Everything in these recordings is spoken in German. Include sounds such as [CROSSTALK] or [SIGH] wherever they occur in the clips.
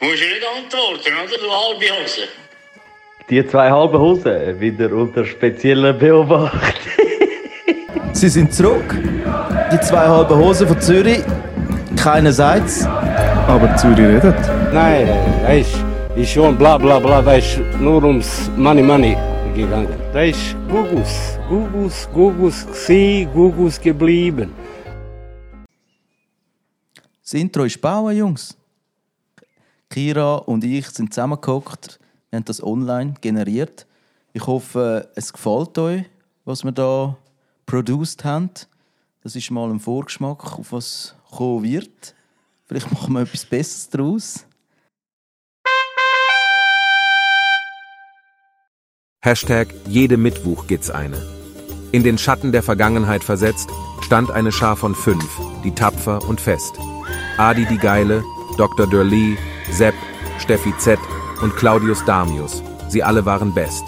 Musst du nicht antworten, oder? Du halbe Hose. Die zwei halben Hosen wieder unter spezieller Beobachtung. [LAUGHS] Sie sind zurück. Die zwei halben Hosen von Zürich. Keiner sagt's. Aber Zürich redet. Nein, da ist, ist schon bla bla bla, da ist nur ums Money Money gegangen. Da ist Gugus, Gugus, Gugus gsi, Gugus geblieben. Das Intro ist bauen, Jungs. Kira und ich sind zusammengehockt. Wir haben das online generiert. Ich hoffe, es gefällt euch, was wir da produced haben. Das ist mal ein Vorgeschmack, auf was kommen wird. Vielleicht machen wir etwas Besseres daraus. Hashtag jede Mittwoch gibt's eine. In den Schatten der Vergangenheit versetzt, stand eine Schar von fünf, die tapfer und fest. Adi die Geile, Dr. Durley, Sepp, Steffi Z und Claudius Damius. Sie alle waren best.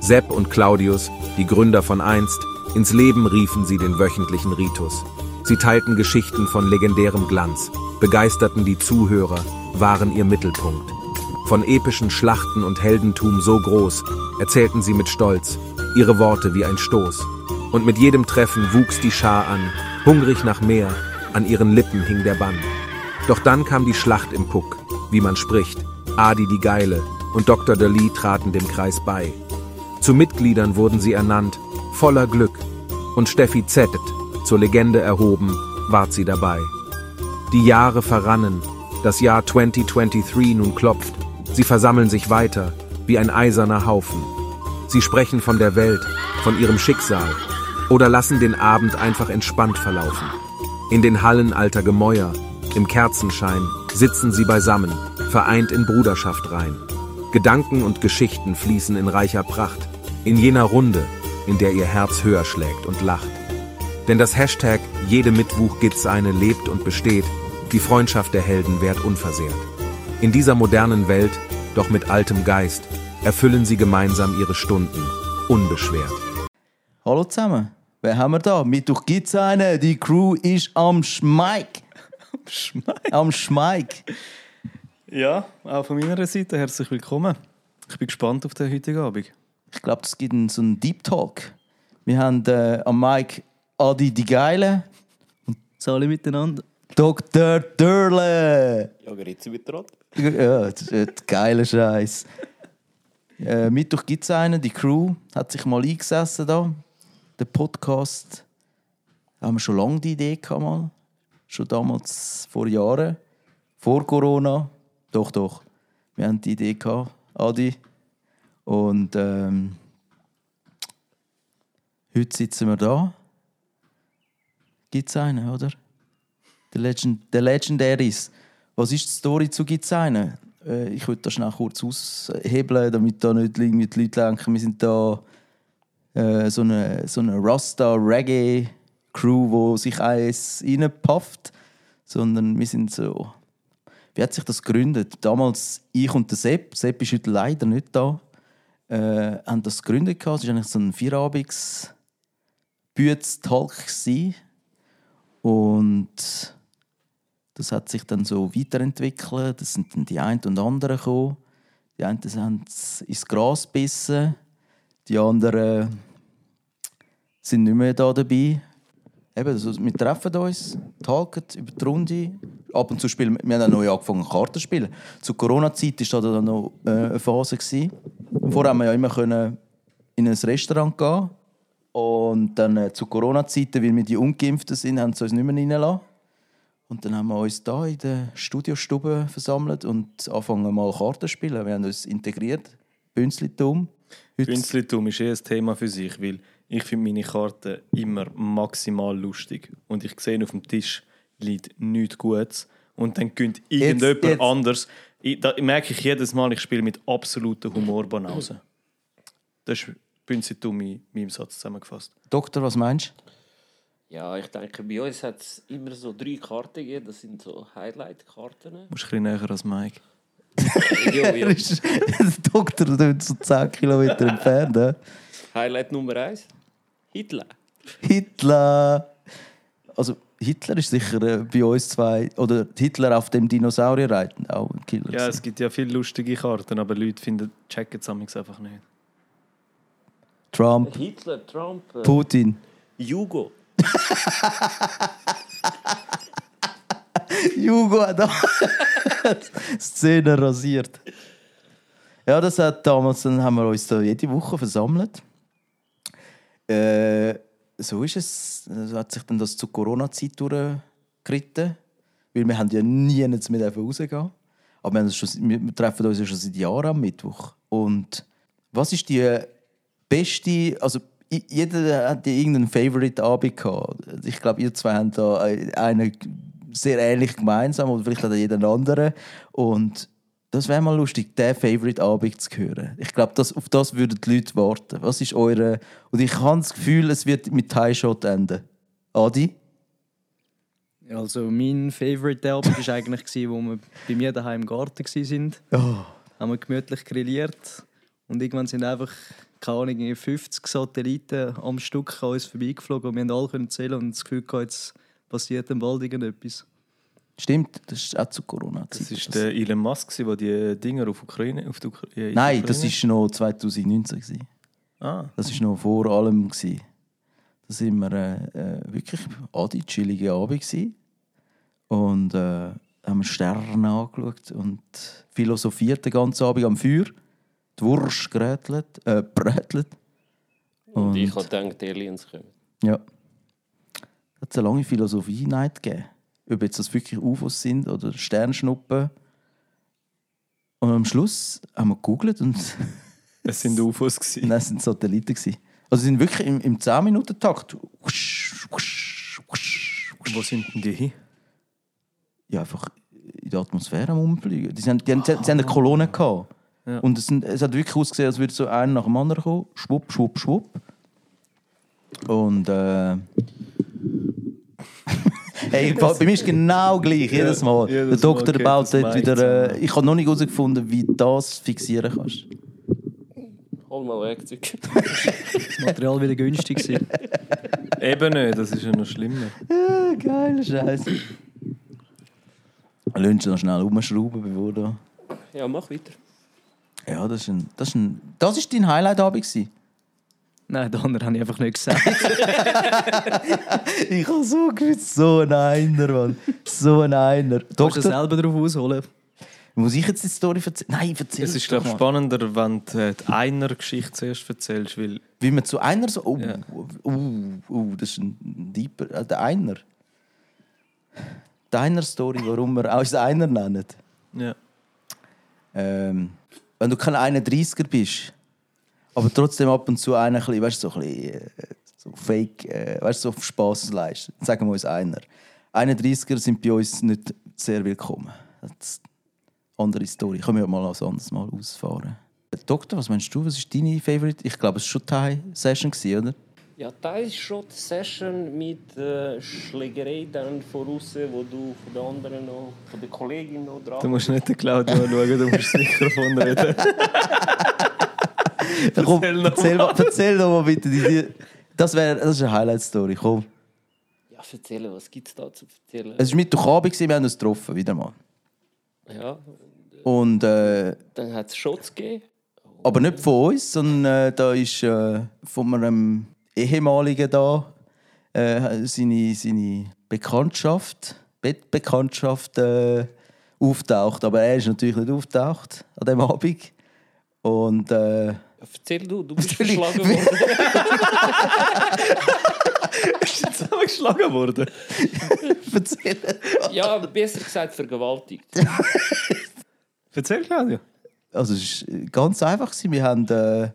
Sepp und Claudius, die Gründer von einst, ins Leben riefen sie den wöchentlichen Ritus. Sie teilten Geschichten von legendärem Glanz, begeisterten die Zuhörer, waren ihr Mittelpunkt. Von epischen Schlachten und Heldentum so groß, erzählten sie mit Stolz, ihre Worte wie ein Stoß. Und mit jedem Treffen wuchs die Schar an, hungrig nach mehr, an ihren Lippen hing der Bann. Doch dann kam die Schlacht im Puck, wie man spricht. Adi die Geile und Dr. Dali traten dem Kreis bei. Zu Mitgliedern wurden sie ernannt, voller Glück. Und Steffi Z, zur Legende erhoben, ward sie dabei. Die Jahre verrannen, das Jahr 2023 nun klopft. Sie versammeln sich weiter, wie ein eiserner Haufen. Sie sprechen von der Welt, von ihrem Schicksal oder lassen den Abend einfach entspannt verlaufen. In den Hallen alter Gemäuer, im Kerzenschein, sitzen sie beisammen, vereint in Bruderschaft rein. Gedanken und Geschichten fließen in reicher Pracht, in jener Runde, in der ihr Herz höher schlägt und lacht. Denn das Hashtag Jede Mittwoch gibt's eine lebt und besteht, die Freundschaft der Helden währt unversehrt. In dieser modernen Welt, doch mit altem Geist, erfüllen sie gemeinsam ihre Stunden, unbeschwert. Hallo zusammen. Wer haben wir da? Mittwoch gibt's einen. Die Crew ist am Schmeik. Schmeik. Am Schmeik. Ja, auch von meiner Seite herzlich willkommen. Ich bin gespannt auf den heutigen Abend. Ich glaube, es gibt einen, so einen Deep Talk. Wir haben äh, am Mike Adi die Geile und alle miteinander. Dr. Dörle. Ja, Grüezi mit Rot. Ja, das ist ein geiler Scheiß. Äh, Mittwoch gibt es einen, die Crew hat sich mal eingesessen da. Der Podcast haben wir schon lange die Idee gehabt mal. Schon damals vor Jahren. Vor Corona. Doch, doch. Wir haben die Idee gehabt, Adi. Und ähm, heute sitzen wir da. Gibt es einen, oder? Der, Legend, Legendaries. Was ist die Story zu Gibt's einen? Äh, ich würde das schnell kurz aushebeln, damit da nicht irgendwie die Leute denken, wir sind da äh, so eine, so eine Rasta-Reggae-Crew, wo sich eins reinpufft. Sondern wir sind so... Wie hat sich das gegründet? Damals ich und der Sepp, Sepp ist heute leider nicht da, äh, haben das gegründet. Es war eigentlich so ein Vierabends Talk und das hat sich dann so weiterentwickelt. Das sind dann die einen und anderen gekommen. Die einen haben ins Gras gebissen, die anderen sind nicht mehr da dabei. Eben, also wir treffen uns, talken über die Runde. Ab und zu spielen wir haben auch neu angefangen Karten zu spielen. Zur Corona-Zeit war da dann noch äh, eine Phase. Gewesen. Vorher haben wir ja immer können in ein Restaurant gehen und dann äh, zu Corona-Zeiten, weil wir die Ungeimpften sind, haben sie uns nicht mehr reingelassen. Und dann haben wir uns da in der Studiostube versammelt und angefangen mal Karten zu spielen. Wir haben uns integriert. Bünzlitum. Bünzlitum ist eh ein Thema für sich, weil ich finde meine Karten immer maximal lustig. Und ich sehe auf dem Tisch liegt nichts Gutes. Und dann gönnt irgendjemand jetzt. anders. Ich, da merke ich jedes Mal, ich spiele mit absoluter Humorbanause. Das ist Bünzlitum in meinem Satz zusammengefasst. Doktor, was meinst du? Ja, ich denke, bei uns hat es immer so drei Karten gegeben. Das sind so Highlight-Karten. Du musst ein bisschen näher als Mike. [LAUGHS] Jo, jo. Er ist- der Doktor ist so 10 Kilometer entfernt. Highlight Nummer eins: Hitler. Hitler. Also, Hitler ist sicher äh, bei uns zwei. Oder Hitler auf dem Dinosaurier reiten, auch ein Killer. Ja, es gibt ja viele lustige Karten, aber Leute finden, checken es amigs einfach nicht. Trump, Hitler, Trump, äh, Putin. Jugo. Jugo [LAUGHS] hat auch [LAUGHS] Szene rasiert. Ja, das hat damals, dann haben wir uns da jede Woche versammelt. Äh, so ist es. So hat sich dann das zur Corona-Zeit durchgeritten. Weil wir haben ja nie mehr rausgehen Aber wir, schon, wir treffen uns ja schon seit Jahren am Mittwoch. Und was ist die beste, also jeder hat ja irgendeinen Favorite-Abend gehabt. Ich glaube, ihr zwei haben da einen sehr ähnlich gemeinsam oder vielleicht hat jeder einen anderen. Und das wäre mal lustig, den Favorite-Abend zu hören. Ich glaube, das, auf das würden die Leute warten. Was ist eure... Und ich habe das Gefühl, es wird mit Tie-Shot enden. Adi? Also mein Favorite Abend war eigentlich, wo wir bei mir daheim im Garten waren. Oh. Haben wir gemütlich grilliert. Und irgendwann sind einfach, keine Ahnung, irgendwie 50 Satelliten am Stück an uns vorbeigeflogen und wir haben alle können zählen und das Gefühl gehabt, jetzt passiert im Wald irgendetwas. Stimmt, das ist auch zu Corona-Zeit. Das war der Elon Musk, der die Dinger auf Ukraine. Auf die äh, in die Nein, das Ukraine- war noch 2019. gewesen. Ah, Das war noch vor allem. gewesen. Da sind wir äh, äh, wirklich Adi, chillige Abend gewesen. Und äh, haben Sterne angeschaut und philosophiert den ganzen Abend am Feuer. Die Wurst gerätelt, äh, brätelt. Und, ich habe gedacht, die Aliens kommen. Ja. Es hat eine lange Philosophie-Night gegeben. Ob jetzt das wirklich UFOs sind oder Sternschnuppen. Und am Schluss haben wir gegoogelt und [LAUGHS] es sind UFOs. Gewesen. Nein, es sind Satelliten. gewesen. Also sie sind wirklich im, im 10-Minuten-Takt. Wusch, wusch, wusch, wusch. Wo sind denn die hin? Ja, einfach in der Atmosphäre am Umfliegen. Die, sind, die, haben, sie haben eine Kolonne gehabt. Ja. Und es, es hat wirklich ausgesehen, als würde so einer nach dem anderen kommen. Schwupp, schwupp, schwupp. Und äh, hey, [LAUGHS] bei mir ist genau gleich, jedes Mal. jedes der Doktor Mal baut dort wieder. Äh, ich habe noch nicht herausgefunden, wie du das fixieren kannst. Hol mal Werkzeug. [LAUGHS] Das Material wieder günstig gewesen. Eben nicht, das ist ja noch schlimmer. Ja, geil, Scheiße. Lass noch schnell umschrauben, bevor du. Ja, mach weiter. Ja, das ist ein. Das ist, ein, das ist dein Highlight-Abend. Nein, den anderen habe ich einfach nicht gesagt. [LAUGHS] Ich habe so gewusst, so ein Einer, Mann. So ein Einer. Kannst du selber drauf ausholen? muss ich jetzt die Story erzählen? Nein, erzähl Es es ist, glaube ich, doch mal. spannender, wenn du äh, die einer Geschichte zuerst erzählst, weil Wie man zu einer so. Oh, Ja. uh, uh, das ist ein Deeper. Äh, der Einer. Die Einer-Story, warum wir uns Einer nennen. ja, Ähm, wenn du kein 31er bist, aber trotzdem ab und zu einer, ein weißt, du, so ein bisschen äh, so fake, äh, weißt, du, so auf Spass leistet, dann sagen wir uns einer. 31er sind bei uns nicht sehr willkommen. Das ist eine andere Story. Können wir mal als anderes Mal ausfahren. Doktor, was meinst du? Was ist deine Favorite? Ich glaube, es war schon Thai Session, gewesen, oder? Ja, da ist schon die Session mit äh, Schlägerei dann voraus, wo du von der anderen noch, von der Kollegin noch dran du musst nicht den Claudio [LAUGHS] anschauen, du musst das Mikrofon reden. [LAUGHS] [LAUGHS] Komm, Erzähl noch erzähl, mal, erzähl doch mal bitte. Die, das, wär, das ist eine Highlight-Story. Komm. Ja, erzählen, was gibt es da zu erzählen? Es war Mittwochabend, wir haben uns getroffen, wieder mal. Ja, Und, äh, dann hat es Shots gegeben. aber nicht von uns, sondern äh, da ist äh, von einem ehemaligen da äh, seine, seine Bekanntschaft, Bettbekanntschaft äh, auftaucht. Aber er ist natürlich nicht auftaucht an dem Abend. Und äh, Erzähl du, du bist verschlagen worden. [LAUGHS] Ist jetzt zusammengeschlagen worden? [LAUGHS] erzähl. ja, besser gesagt vergewaltigt. [LAUGHS] Erzähl, Claudio. Also es war ganz einfach. Wir haben, äh,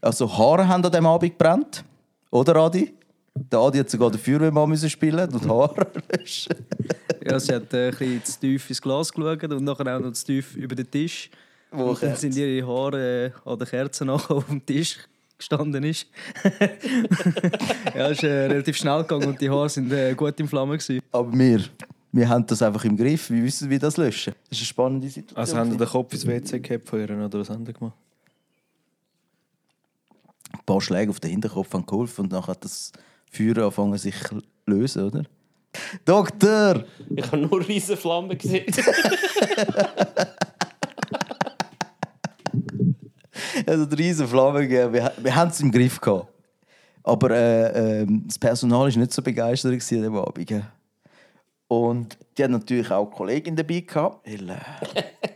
also Haare haben an dem Abend gebrannt. Oder Adi? Der Adi hat sogar den Feuerwehrmann müssen spielen und Haare löschen. Ja, sie hat äh, ein bisschen zu tief ins Glas geschaut und nachher auch noch zu tief über den Tisch. Wo und dann sind ihre Haare äh, an der Kerze nachher auf dem Tisch gestanden ist. [LAUGHS] ja, es ist äh, relativ schnell gegangen und die Haare sind äh, gut in Flammen gewesen. Aber wir, wir haben das einfach im Griff. Wir wissen, wie das löschen. Das ist eine spannende Situation. Also haben die den Kopf ins WC gehabt von ihr, oder was haben die gemacht? ein paar Schläge auf den Hinterkopf haben geholfen und dann hat das Feuer angefangen sich zu lösen, oder? Doktor! Ich habe nur riesen Flammen gesehen. [LAUGHS] [LAUGHS] Also eine riesen Flamme gegeben. Wir, wir haben es im Griff gehabt. Aber äh, ähm, das Personal war nicht so begeistert an dem Abend. Und die haben natürlich auch eine Kollegin dabei gehabt. Weil, äh,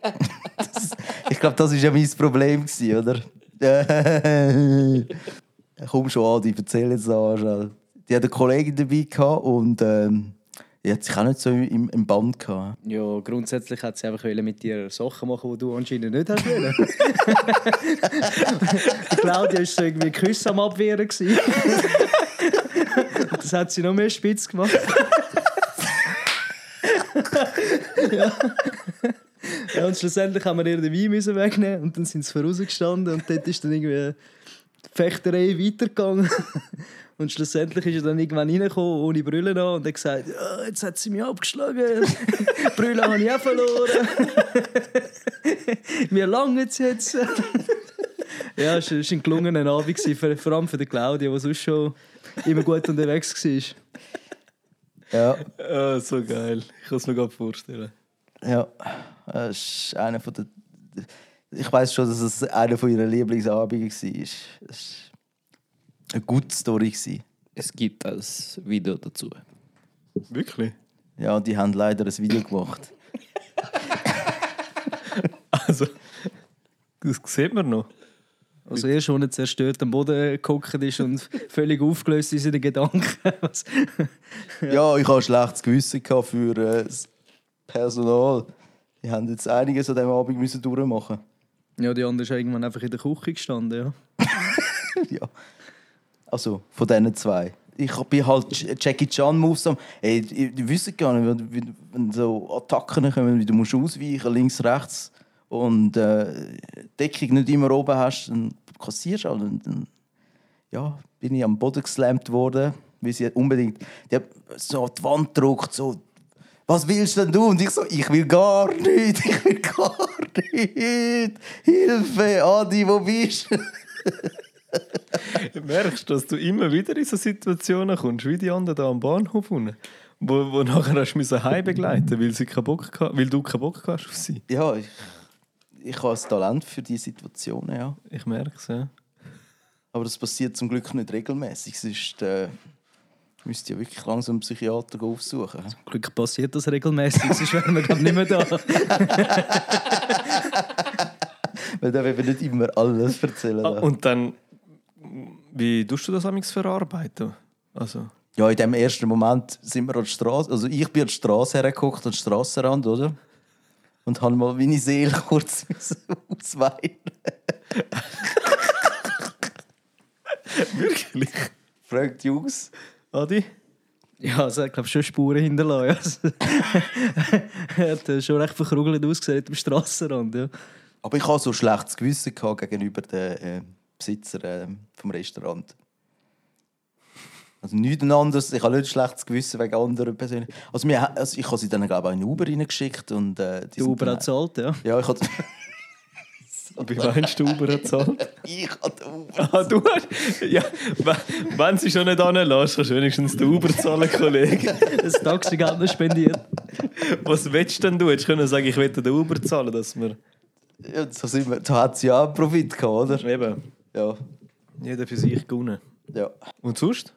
[LAUGHS] das, ich glaube, das war ja mein Problem, gewesen, oder? [LAUGHS] Komm schon an, die erzähl jetzt schnell. Die hat eine Kollegin dabei gehabt und ähm, die hat sich auch nicht so im, im Band gehabt. Ja, grundsätzlich hat sie einfach mit dir Sachen machen, die du anscheinend nicht hast wollen. [LAUGHS] Claudia war so irgendwie Küsse am Abwehren. das hat sie noch mehr spitz gemacht. ja. ja, und schlussendlich haben wir ihr den Wein müssen wegnehmen und dann sind sie vorausgestanden und dort ist dann irgendwie die Fechterei weitergegangen. Und schlussendlich ist er dann irgendwann reingekommen, ohne Brille an, und hat gesagt, ja, jetzt hat sie mich abgeschlagen. [LAUGHS] Brille habe ich auch verloren. [LAUGHS] Mir langt [LAUGHS] es jetzt. ja, es war ein gelungener Abend, gewesen, vor allem für die Claudia, die sonst schon immer gut unterwegs war. Ja, Ah, so geil. Ich kann es mir gerade vorstellen. ja. Das ist einer von der. Ich weiß schon, dass es einer von ihren Lieblingsabenden war. Es war eine gute Story. gewesen. Es gibt ein Video dazu. Wirklich? Ja, die haben leider ein Video gemacht. [LAUGHS] Also, das sieht man noch. Also er zerstört am Boden gehockt ist und völlig aufgelöst in seinen Gedanken. [LAUGHS] Was- Ja, ich hatte ein schlechtes Gewissen für äh, das Personal. Die haben jetzt einiges an diesem Abend müssen durchmachen. ja, die andere ist irgendwann einfach in der Küche gestanden, ja. [LAUGHS] ja. Also, von diesen zwei. Ich bin halt Jackie Chan Moves am. Ey, die, die wissen gar nicht, wenn, so Attacken kommen, wie du musst ausweichen, links, rechts und äh, Deckung nicht immer oben hast, dann kassierst du halt. Und dann ja, bin ich am Boden geslammt worden, weil sie unbedingt die hat so die Wand gedruckt, so was willst denn du? Und ich so, ich will gar nichts, [LAUGHS] ich will gar nichts. Hilfe, Adi, wo bist du? [LAUGHS] [LAUGHS] Merkst du, dass du immer wieder in so Situationen kommst, wie die anderen da am Bahnhof unten, wo, wo nachher hast du müssen heim begleiten, weil sie keinen Bock gehabt, weil du keinen Bock hast auf sie. Ja, ich, ich habe ein Talent für diese Situationen, ja. Ich merke es, ja. Aber das passiert zum Glück nicht regelmäßig. Sonst äh, müsste ich ja wirklich langsam einen Psychiater aufsuchen. Zum Glück passiert das regelmäßig, sonst wären wir glaub, nicht mehr da. Weil dann wollen wir nicht immer alles erzählen. Ah, und dann, wie tust du das amigs verarbeiten? Also, Ja, in dem ersten Moment sind wir an der Straße. Also ich bin an der Straße hergeguckt, an den Strassenrand, oder? Und habe mal meine Seele [LAUGHS] kurz [LAUGHS] ausweinen. wirklich? Fragt die Jungs. Adi? Ja, es hat glaube schon Spuren hinterlassen. er [LAUGHS] hat äh, schon recht verkrugelt ausgesehen am Strassenrand. Ja. Aber ich hatte so ein schlechtes Gewissen gehabt gegenüber den äh, Besitzer äh, vom Restaurant. Also nichts anderes. Ich habe nicht ein schlechtes Gewissen wegen anderen Personen. Also, wir, also ich habe sie dann glaube ich auch in den Uber reingeschickt und äh, die Uber hat zahlt, ja. Ja, ich habe [LAUGHS] Wie meinst du, Uber hat gezahlt? [LAUGHS] ich habe den Uber. Ah, du hast. Ja, we- wenn sie schon nicht anlässt, kannst du wenigstens den Uber zahlen, Kollege. [LAUGHS] Das Taxigeld noch spendiert. Was willst denn du? Jetzt können sagen, ich will den Uber zahlen, dass wir. Ja, so sind wir, da hat sie ja Profit gehabt, oder? Eben, Ja. jeder für sich gewonnen. Ja. Und sonst?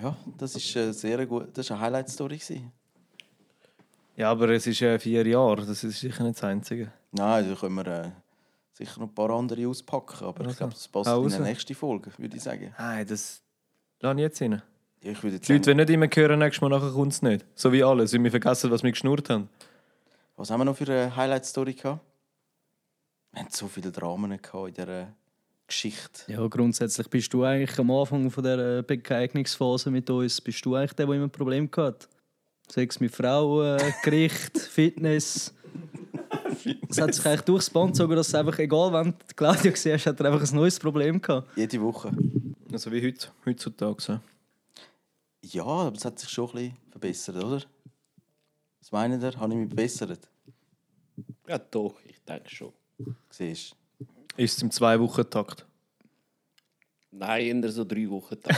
Ja, das ist äh, sehr gut. Das war eine Highlight-Story. Ja, aber es ist ja vier Jahre, das ist sicher nicht das Einzige. Nein, da können wir äh, sicher noch ein paar andere auspacken. Aber ich Also, glaube, das passt in die nächste Folge, würde ich sagen. Nein, das. Lass ich jetzt rein. Ja, ich würde jetzt Die Leute wollen nicht immer hören, nächstes Mal nachher kommt es nicht. So wie alles, weil wir vergessen, was wir geschnurrt haben. was haben wir noch für eine Highlight-Story gehabt? Wir hatten so viele Dramen gehabt in dieser Geschichte. Ja, grundsätzlich bist du eigentlich am Anfang von der Begegnungsphase mit uns, bist du eigentlich der, der immer ein Problem hat. Sex mit Frauen, Gericht, [LAUGHS] Fitness. Es hat sich eigentlich durchs Band gezogen, dass es einfach, egal wann du Claudia gesehen hast, hat er einfach ein neues Problem gehabt. Jede Woche. Also wie heute, heutzutage. So. Ja, aber es hat sich schon ein bisschen verbessert, oder? Was meint ihr? Habe ich mich verbessert? Ja, doch, ich denke schon. Siehst Ist es im Zwei-Wochen-Takt? Nein, eher so drei Wochen. Tag.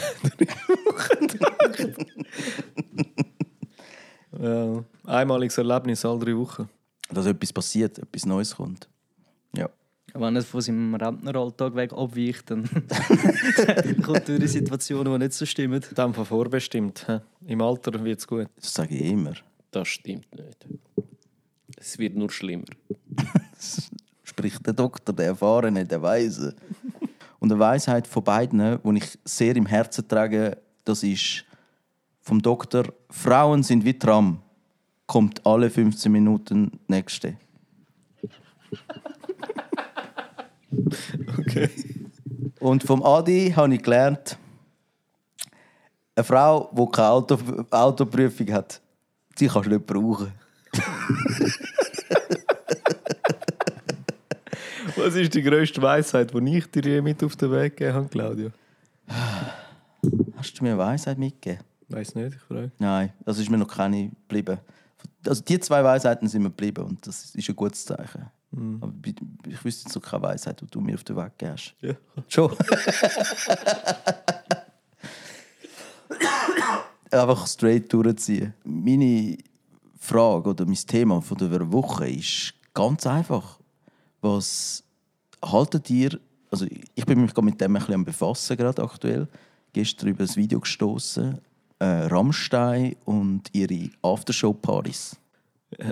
Ja. Einmaliges Erlebnis alle drei Wochen. Dass etwas passiert, etwas Neues kommt. Ja. Wenn er von seinem Rentneralltag weg abweicht, dann dann [LAUGHS] [LAUGHS] kommt er in Situationen, die nicht so stimmen. Dem Fall vorbestimmt. Im Alter wird es gut. Das sage ich immer. Das stimmt nicht. Es wird nur schlimmer. [LAUGHS] Spricht der Doktor, der Erfahrene, der Weise. Und eine Weisheit von beiden, die ich sehr im Herzen trage, das ist vom Doktor: Frauen sind wie Tram. Kommt alle 15 Minuten nächste. [LAUGHS] Okay. Und vom Adi habe ich gelernt, eine Frau, die keine Auto Autoprüfung hat, die kannst du nicht brauchen. [LAUGHS] Was ist die grösste Weisheit, die ich dir je mit auf den Weg gegeben habe, Claudio? Hast du mir eine Weisheit mitgegeben? Weiß nicht, ich frage. Nein, das ist mir noch keine geblieben. Also die zwei Weisheiten sind mir geblieben und das ist ein gutes Zeichen. Aber ich, wüsste jetzt noch keine Weisheit, die du mir auf den Weg hast. Ja. Schon. [LAUGHS] Einfach straight durchziehen. Meine Frage oder mein Thema von der Woche ist ganz einfach. Was haltet ihr, also ich bin mich gerade mit dem ein bisschen am befassen gerade aktuell, gestern über ein Video gestoßen, äh, Rammstein und ihre Aftershow-Partys. [LAUGHS]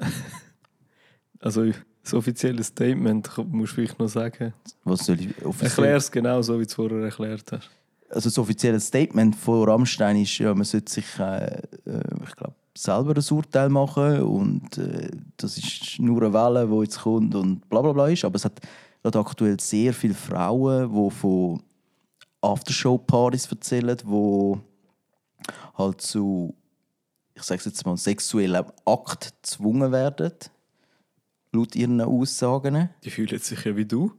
Also, das offizielle Statement musst du vielleicht noch sagen. Was soll ich offiziell- Erklär es genau so, wie du es vorher erklärt hast. also das offizielle Statement von Rammstein ist ja, man sollte sich, äh, äh, ich glaube, selber ein Urteil machen und äh, das ist nur eine Welle, die jetzt kommt und bla bla bla ist. Aber es hat gerade aktuell sehr viele Frauen, die von Aftershow-Partys erzählen, die halt zu, ich sage jetzt mal, sexuellen Akt gezwungen werden, laut ihren Aussagen. Die fühlen sich ja wie du.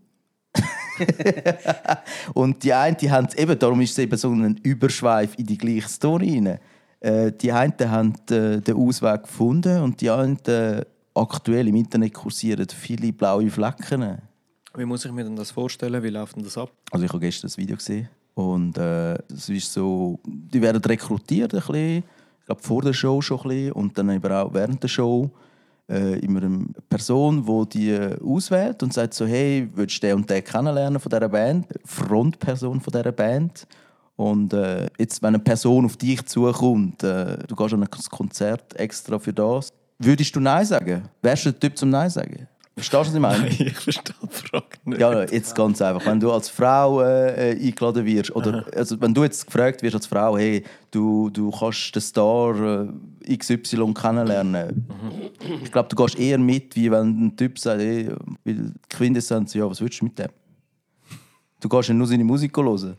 [LAUGHS] Und die einen, die haben eben, darum ist es eben so ein Überschweif in die gleiche Story rein. Äh, die einen haben äh, den Ausweg gefunden und die anderen, aktuell im Internet kursieren viele blaue Flecken. Wie muss ich mir denn das vorstellen? Wie läuft denn das ab? Also ich habe gestern das Video gesehen und äh, es ist so, die werden rekrutiert ein bisschen, ich glaube vor der Show schon ein bisschen und dann eben auch während der Show äh, immer eine Person, die die äh, auswählt und sagt so, hey, willst du den und den kennenlernen von dieser Band? Frontperson von dieser Band. Und äh, jetzt, wenn eine Person auf dich zukommt, äh, du gehst an ein Konzert extra für das, würdest du Nein sagen? Wärst du der Typ zum Nein sagen? Verstehst du, was ich meine? ich verstehe die Frage nicht. Ja, jetzt ganz einfach. Wenn du als Frau äh, äh, eingeladen wirst, oder also, wenn du jetzt gefragt wirst als Frau, hey, du, du kannst den Star äh, XY kennenlernen. Ich glaube, du gehst eher mit, wie wenn ein Typ sagt, hey, Quintessenz, ja, was willst du mit dem? Du gehst ja nur seine Musik hören.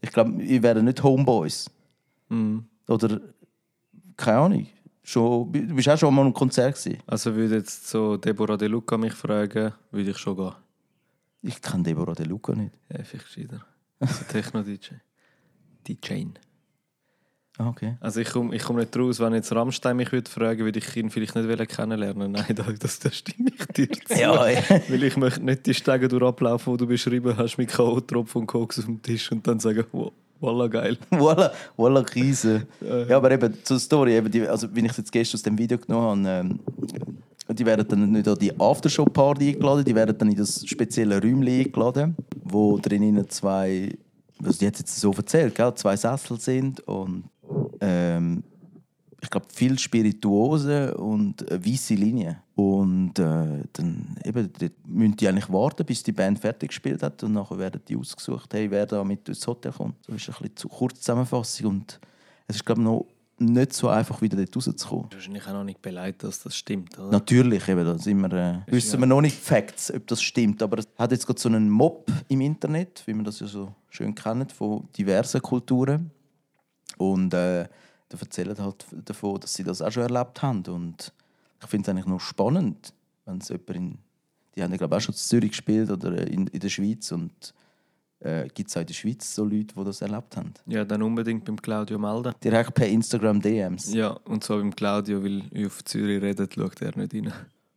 Ich glaube, wir wären nicht Homeboys. Oder, keine Ahnung. Schon, du bist auch schon mal am Konzert gewesen. Also würde jetzt so Deborah De Luca mich fragen, würde ich schon gehen. Ich kenne Deborah De Luca nicht. Ja, vielleicht gescheiter. Also Techno-DJ. [LAUGHS] DJ. Ah, okay. Also ich komme ich komm nicht raus, wenn jetzt Rammstein mich würde fragen, würde ich ihn vielleicht nicht kennenlernen. Nein, das, das, das stimme ich dir zu. [LAUGHS] Ja, ja. Weil ich möchte nicht die Stege durchablaufen, die du beschrieben hast, mit K.O.-Tropfen und Koks auf dem Tisch und dann sagen, wow, voila geil. Voila, voila Krise. Ja, aber eben zur Story, eben die, also wenn ich es jetzt gestern aus dem Video genommen habe, ähm, die werden dann nicht an die Aftershow-Party eingeladen, die werden dann in das spezielle Räumchen eingeladen, wo drinnen zwei, was die hat jetzt so erzählt, gell? zwei Sessel sind und ähm, ich glaube viel Spirituose und eine weiße Linie. Und äh, dann eben, müssen die eigentlich warten, bis die Band fertig gespielt hat und nachher werden die ausgesucht, hey, wer da mit ins Hotel kommt. So ist ein bisschen zu kurz Zusammenfassung und es ist glaube ich noch nicht so einfach wieder dort rauszukommen. Wahrscheinlich auch noch nicht beleidigt, dass das stimmt, oder? Natürlich, eben, da sind wir, äh, wissen wir noch nicht Facts, ob das stimmt. Aber es hat jetzt gerade so einen Mob im Internet, wie man das ja so schön kennt, von diversen Kulturen. Und äh, da erzählen halt davon, dass sie das auch schon erlebt haben. Und ich finde es eigentlich noch spannend, wenn es jemand in. Die haben ja, glaube ich, auch schon in Zürich gespielt oder in, in der Schweiz. Und äh, gibt es auch in der Schweiz so Leute, die das erlebt haben. Ja, dann unbedingt beim Claudio melden. Direkt per Instagram DMs. Ja, und zwar beim Claudio, weil ich auf Zürich redet, schaut er nicht rein.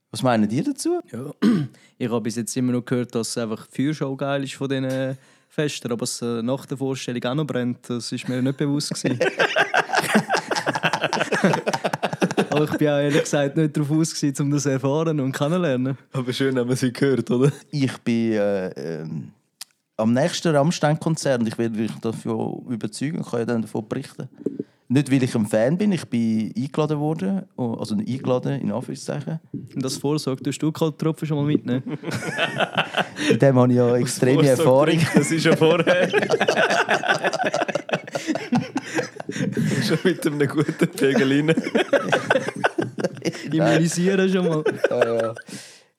Was meinen die dazu? Ja. [CLEARS THROAT] Ich habe bis jetzt immer noch gehört, dass einfach die Feuershow geil ist von diesen Festen, aber es äh, nach der Vorstellung auch noch brennt, das ist mir nicht bewusst gewesen. [LAUGHS] [LAUGHS] Aber ich bin auch ehrlich gesagt nicht darauf aus, um das zu erfahren und kennenlernen. Aber schön haben wir sie gehört, oder? Ich bin äh, ähm, am nächsten Rammstein-Konzert und ich werde mich davon überzeugen und kann ja dann davon berichten. Nicht, weil ich ein Fan bin, ich bin eingeladen worden, oh, also eingeladen in Anführungszeichen. Und das Vorsorge tust du Kalttropfen schon mal mitnehmen. [LAUGHS] Mit dem habe ich ja extreme Erfahrung. Das ist ja vorher. [LAUGHS] [LAUGHS] Schon mit einem guten Pegel rein. [LAUGHS] Immunisieren schon mal. ja, ja.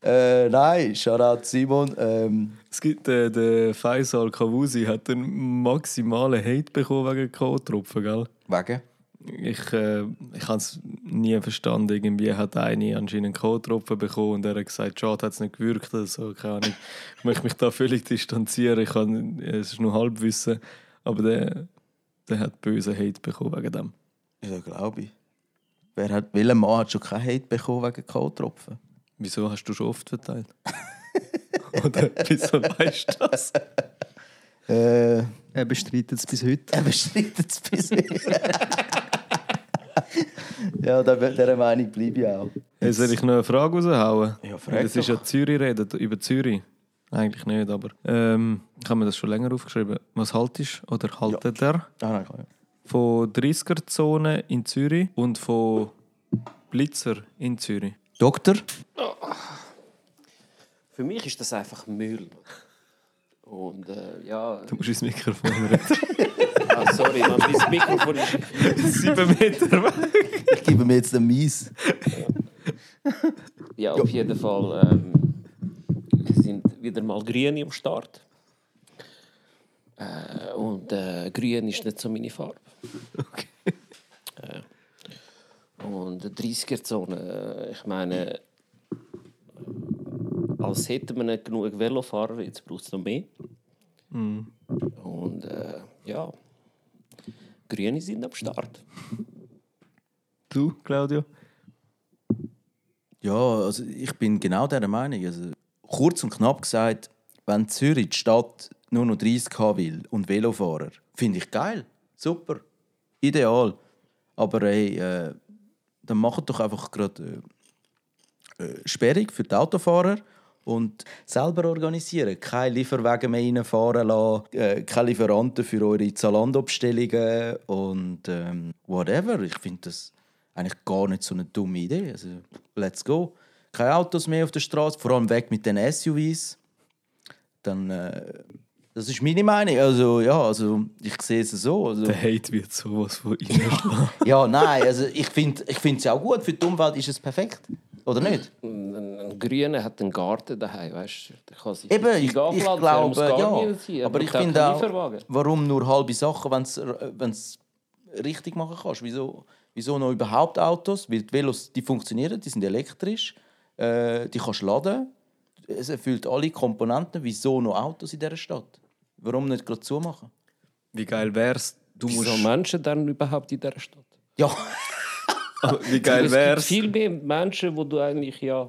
Äh, nein, Shoutout Simon. Ähm, Es gibt äh, den Faisal Kawusi hat einen maximalen Hate bekommen wegen K.O.-Tropfen, gell? wegen? Ich, äh, ich habe es nie verstanden. Irgendwie hat eine anscheinend einen K.O.-Tropfen bekommen und er hat gesagt, schade, hat es nicht gewirkt. Also, keine Ahnung. Ich möchte mich da völlig distanzieren. Ich kann, es ist nur Halbwissen. Aber der, der hat böse Hate bekommen wegen dem. Ja, glaube ich. Wer hat, welcher Mann hat schon keinen Hate bekommen wegen K.O.-Tropfen? Wieso hast du schon oft verteilt? [LAUGHS] Oder wieso weißt du das? Äh, Er bestreitet es bis heute. er bestreitet es bis [LAUGHS] Ja, der, dieser Meinung bleibe ich auch. Hey, soll ich noch eine Frage raushauen? Ja, frag Das ist ja Zürich reden, über Zürich. Eigentlich nicht, aber ähm, ich habe mir das schon länger aufgeschrieben. Was haltest oder haltet er Ah, nein, kann ich. von 30er-Zone in Zürich und von Blitzer in Zürich? Doktor? Für mich ist das einfach Müll. Und äh, ja, Du musst ins Mikrofon reden. [LAUGHS] ah, sorry, man, mein Mikrofon ist. Sieben Meter weg. Ich gebe mir jetzt den Mies. Ja, auf jeden Fall. Ähm, sind wieder mal Grün am Start. Äh, und äh, Grün ist nicht so meine Farbe. Äh, und 30er-Zone, äh, ich meine, als hätte man nicht genug Velofahrer, jetzt braucht es noch mehr. Und äh, ja, Grüne sind am Start. Du, Claudio? Ja, also ich bin genau dieser Meinung. Also, kurz und knapp gesagt, wenn Zürich die Stadt nur noch 30 haben will und Velofahrer, finde ich geil. Super. Ideal. Aber hey, äh, dann macht doch einfach gerade äh, äh, Sperrung für die Autofahrer und selber organisieren. Keine Lieferwege mehr reinfahren lassen, äh, keine Lieferanten für eure Zalando-Bestellungen und ähm, whatever. Ich finde das eigentlich gar nicht so eine dumme Idee. Also, let's go. Keine Autos mehr auf der Straße, vor allem weg mit den SUVs. Dann, äh, das ist meine Meinung. Also, ja, also, ich sehe es so. Also, Der Hate wird sowas von reinschlagen. [LAUGHS] ja, nein, also ich finde ich es ja auch gut. Für die Umwelt ist es perfekt. Oder nicht? Ein, ein Grüner hat einen Garten daheim, weißt du? Kann sich Eben, ich, ich er glaube, ja. er Aber ich finde auch, warum nur halbe Sachen, wenn es richtig machen kannst? Wieso, wieso noch überhaupt Autos? Weil die Velos, die funktionieren, die sind elektrisch, äh, die kannst du laden. Es erfüllt alle Komponenten. Wieso noch Autos in dieser Stadt? Warum nicht gerade zumachen? Wie geil wär's? Du musst, Wieso Menschen dann überhaupt in dieser Stadt? Ja, [LAUGHS] Aber wie geil es wär's? gibt viel mehr Menschen, wo du eigentlich ja...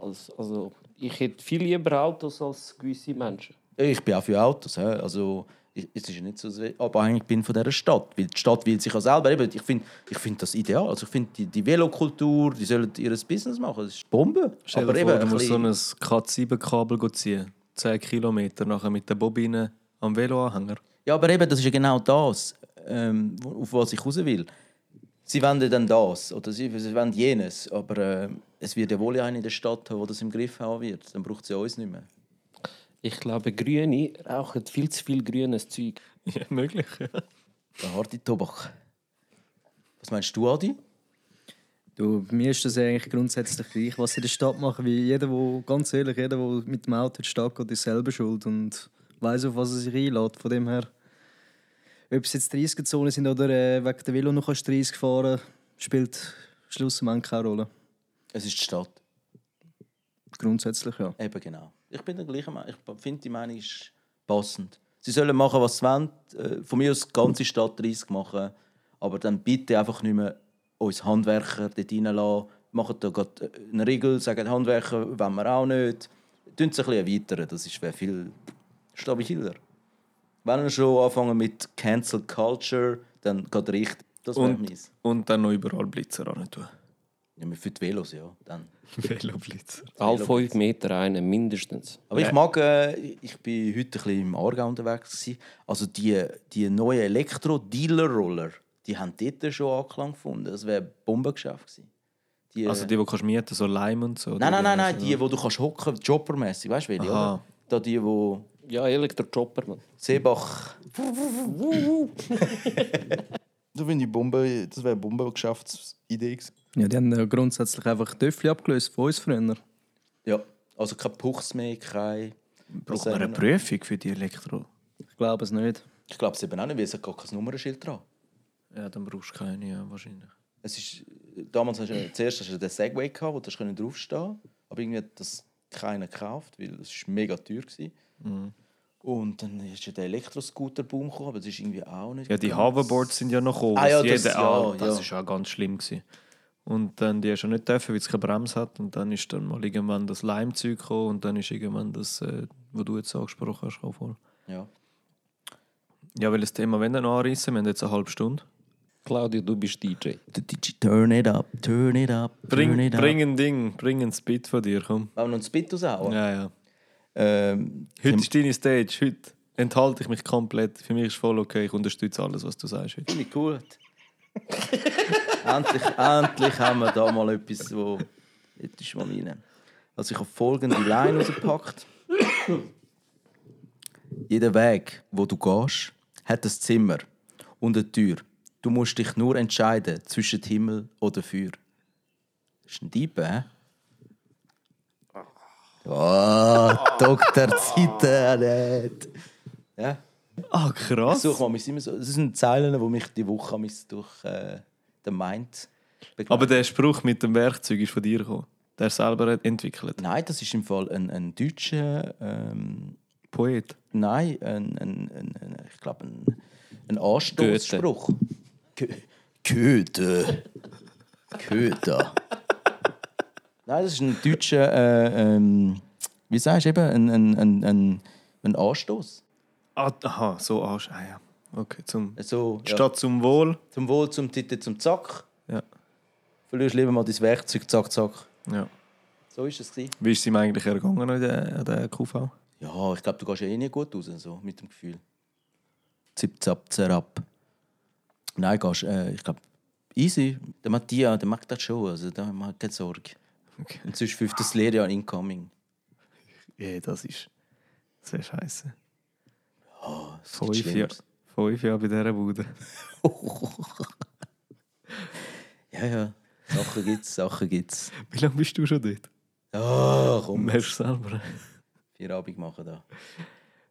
Als, also, ich hätte viel lieber Autos als gewisse Menschen. ich bin auch für Autos. Also, es ist ja nicht so, aber eigentlich bin ich von dieser Stadt. Weil die Stadt will sich auch selber. Eben, ich finde ich find das ideal. Also ich finde die, die Velokultur, die sollen ihr Business machen. Das ist Bombe. Stell dir vor, du musst so ein Cat7-Kabel ziehen. 10 Kilometer nachher mit der Bobine am Veloanhänger. Ja, aber eben, das ist ja genau das, ähm, auf was ich raus will. Sie ja dann das oder sie, sie wollen jenes, aber äh, es wird ja wohl einen in der Stadt haben, der das im Griff haben wird. Dann braucht ja uns nicht mehr. Ich glaube, Grüne rauchen viel zu viel grünes Zeug. Ja, möglich. Ja. Der harte Tobak. Was meinst du, Adi? Du, bei mir ist das eigentlich grundsätzlich gleich, was sie in der Stadt machen. Wie jeder, wo, ganz ehrlich, jeder, der mit dem Auto in die Stadt geht, ist selber schuld und weiß auf was er sich einlädt. Von dem her, ob es jetzt 30er-Zonen sind oder äh, wegen der Velo noch kannst du 30 fahren, spielt schlussendlich keine Rolle. Es ist die Stadt. Grundsätzlich ja. Eben genau. Ich bin der gleichen Meinung. Ich finde, die Meinung ist passend. Sie sollen machen, was sie wollen. Äh, Von mir aus die ganze Stadt 30 machen. Aber dann bitte einfach nicht mehr uns Handwerker dort reinlassen. Machen da gerade eine Regel, sagen Handwerker, wollen wir auch nicht. Tun es ein bisschen erweitern. Das ist wäre viel stabiler. Wenn wir schon anfangen mit Cancel Culture, dann geht richtig. Das wäre meins. und dann noch überall Blitzer an tun. Ja, für die Velos, ja. Dann. [LAUGHS] Veloblitzer. Alle fünf Meter einen mindestens. Aber ich mag, äh, ich bin heute ein bisschen im Aargau unterwegs. Gewesen. Also die, die neuen Elektro-Dealer-Roller, die haben dort schon Anklang gefunden. Das wäre ein Bombengeschäft gewesen. Die, Also die, die kannst mieten, so Leim und so. nein, nein, nein, nein, oder? die, wo du kannst hocken, jobbermäßig, weißt du, welche, oder? Da die, wo Ja, Elektrochopper, man. Seebach. [LAUGHS] da finde ich Bombe, das wäre eine Bombengeschäftsidee gewesen. Ja, die haben ja grundsätzlich einfach Töffel abgelöst von uns früher. Ja, also kein Puchs mehr, kein. Braucht man eine Prüfung für die Elektro? Ich glaube es nicht. Ich glaube es eben auch nicht, weil es hat gar kein Nummernschild dran. Ja, dann brauchst du keine, ja, wahrscheinlich. Es ist, damals hast du zuerst hast du den Segway gehabt, wo du hast draufstehen aber irgendwie hat das keiner gekauft, weil es war mega teuer war. Und dann ist ja der Elektroscooter-Boom gekommen, aber das ist irgendwie auch nicht Ja, die ganz- Hoverboards sind ja noch gekommen. Ah, ja, das- jeder, ja, ah, das ja. ist auch ganz schlimm gewesen. Und dann die hast du nicht dürfen, weil es keine Bremse hat. Und dann ist dann mal irgendwann das Leimzeug gekommen und dann ist irgendwann das, äh, was du jetzt angesprochen hast, auch voll. Ja. Ja, weil das Thema wenn dann anreißen, wir haben jetzt eine halbe Stunde. Claudio, du bist DJ. DJ, turn it up, turn it up, turn Bring, it up. bring ein Ding, bring ein Spit von dir, komm. Wollen wir noch ein Spit raushauen? Ja, ja. Ähm, Heute ist deine Stage, heute enthalte ich mich komplett. Für mich ist voll okay, ich unterstütze alles, was du sagst heute. Finde ich gut. [LAUGHS] endlich, endlich haben wir da mal etwas, wo. Jetzt ist mal rein. Also ich habe folgende Line rausgepackt. Jeder Weg, wo du gehst, hat ein Zimmer und eine Tür. Du musst dich nur entscheiden zwischen Himmel oder Feuer. Das ist ein Dieb, hä? Oh, Dr. Zittanet. Ja. Ah, Ich krass. suche mal, immer so, das sind Zeilen, die mich die Woche durch äh, den Mind begleiten. Aber der Spruch mit dem Werkzeug ist von dir gekommen. Der selber hat entwickelt. Nein, das ist im Fall ein, ein deutscher. Ähm, Poet. nein, ein, ein, ein, ich glaube, ein, ein Anstoßspruch. Goethe. Goethe. Nein, das ist ein deutscher. Äh, ähm, wie sagst du eben? Ein, ein, ein, ein, ein Anstoß. Ah, aha, so Arsch. Ah, ja. Okay, zum, So, ja. Statt zum Wohl. Zum Wohl, zum Titel, zum Zack. Ja. Verlierst lieber mal dein Werkzeug, zack, zack. ja. So ist es. gewesen. Wie ist es ihm eigentlich ergangen an der, an der QV? Ja, ich glaube, du gehst ja eh nicht gut raus, so, mit dem Gefühl. Zip, zap, zerab. Nein, gehst, äh, ich glaube, easy. Der Matthias, der macht das schon, also da macht keine Sorge. Okay. Und sonst fünftes Lehrjahr incoming. [LAUGHS] Ja, das ist sehr scheiße. Fünf Jahre, fünf Jahre bei dieser Bude. [LAUGHS] Ja, ja, Sachen gibt's, Sachen gibt's. Wie lange bist du schon dort? Ah, komm, Merkst du selber? vier Abend machen da.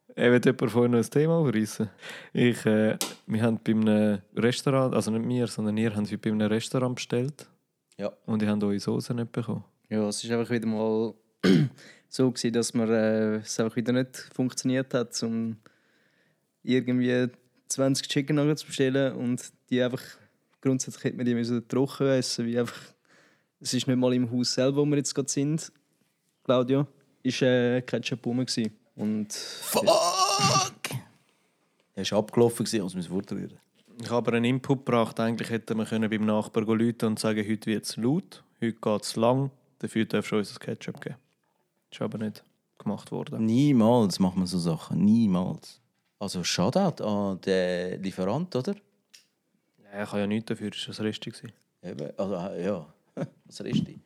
Ich will jemand vorhin noch ein Thema aufreißen. Ich, äh, wir haben bei einem Restaurant, also nicht wir, sondern ihr habt bei einem Restaurant bestellt. Ja. Und ihr habt eure Soße nicht bekommen. Ja, es war einfach wieder mal [CLEARS THROAT] so, gewesen, dass man, äh, es einfach wieder nicht funktioniert hat, um irgendwie 20 Chicken Nuggets zu bestellen und die einfach, grundsätzlich hätte man die müssen trocken essen, wie einfach, es ist nicht mal im Haus selber, wo wir jetzt gerade sind, Claudio, ist äh, Ketchup rum gewesen. und Fuck! Er war abgelaufen, wir es vorrühren. Ich habe aber einen Input gebracht. Eigentlich hätte man können beim Nachbarn rufen und sagen, heute wird es laut, heute geht es lang, dafür darfst du uns das Ketchup geben. Das ist aber nicht gemacht worden. Niemals machen wir so Sachen, niemals. Also Shoutout an den Lieferant, oder? Ja, ich habe ja nichts dafür, das war das Reste. gewesen. Eben, also äh, ja, [LAUGHS] was ist die?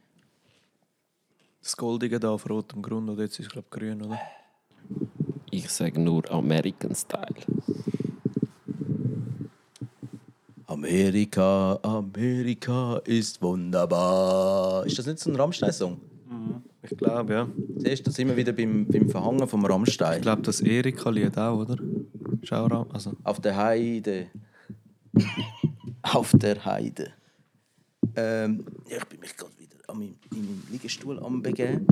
Das Goldige da auf rotem Grund, oder jetzt ist es, glaube ich, grün, oder? Ich sage nur American Style. Amerika, Amerika ist wunderbar. Ist das nicht so ein Rammstein-Song? Ich glaube, ja. Siehst du, da sind wir wieder beim, beim Verhangen vom Rammstein. Ich glaube, das Erika-Lied auch, oder? Schau ran. Also, Auf der Heide. Auf der Heide. Ähm, ja, ich bin mich gerade wieder an meinem, in meinem Liegestuhl am begeben.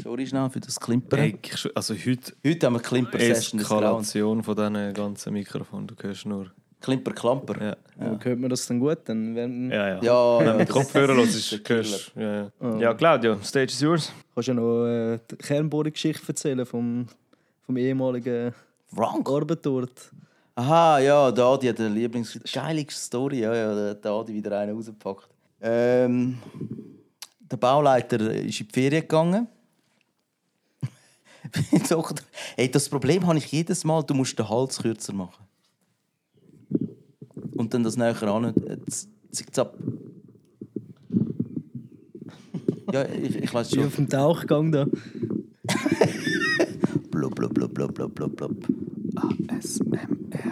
Sorry schnell für das Klimpern. ey, also heute Heute haben wir Klimper-Session. Eskalation von diesen ganzen Mikrofonen. Du hörst nur. Klimper-Klamper. Ja, ja. hört man das dann gut? Dann werden, ja. ja. Ja, Wenn mit das- Kopfhörer hörst, ist hörst du. Ja, ja. ja, Claudio, Stage is yours. Kannst du ja noch äh, die Kernbohrer-Geschichte erzählen vom, vom ehemaligen Frank? Arbeit Aha, ja, der Adi hat eine Lieblings... Geile Story, ja, ja, der Adi wieder einen rausgepackt. Ähm, der Bauleiter ist in die Ferien gegangen. [LAUGHS] Doch, Ey, das Problem habe ich jedes Mal, du musst den Hals kürzer machen. Und dann das näher an. äh, z- zick, zapp. Ja, ich, ich weiß Wie schon. auf dem Tauchgang da. [LAUGHS] Blub, blub, blub, blub, blub, blub, blub. ASMR. [LAUGHS]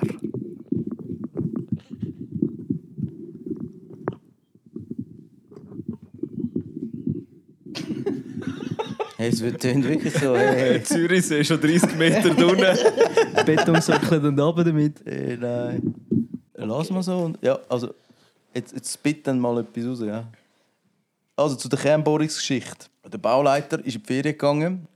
Hey, es wird tönt wirklich so. Hey, [LAUGHS] Zürichsee schon 30 Meter unten. [LAUGHS] Betonsockeln und runter damit. hey, nein. Lass mal so. Und, ja, also, jetzt, jetzt spit dann mal etwas raus. Ja. Also zu der Kernbohrungsgeschichte. Der Bauleiter ist in die Ferien gegangen.